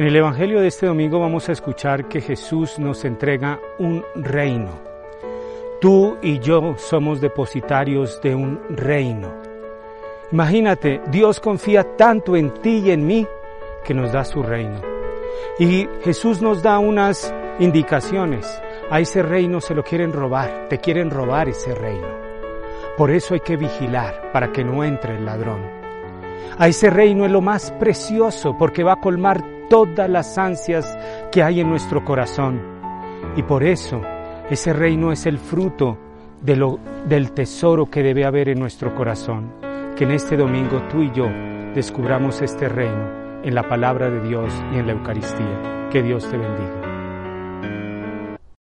En el Evangelio de este domingo vamos a escuchar que Jesús nos entrega un reino. Tú y yo somos depositarios de un reino. Imagínate, Dios confía tanto en ti y en mí que nos da su reino. Y Jesús nos da unas indicaciones. A ese reino se lo quieren robar, te quieren robar ese reino. Por eso hay que vigilar para que no entre el ladrón. A ese reino es lo más precioso porque va a colmar todas las ansias que hay en nuestro corazón. Y por eso ese reino es el fruto de lo, del tesoro que debe haber en nuestro corazón. Que en este domingo tú y yo descubramos este reino en la palabra de Dios y en la Eucaristía. Que Dios te bendiga.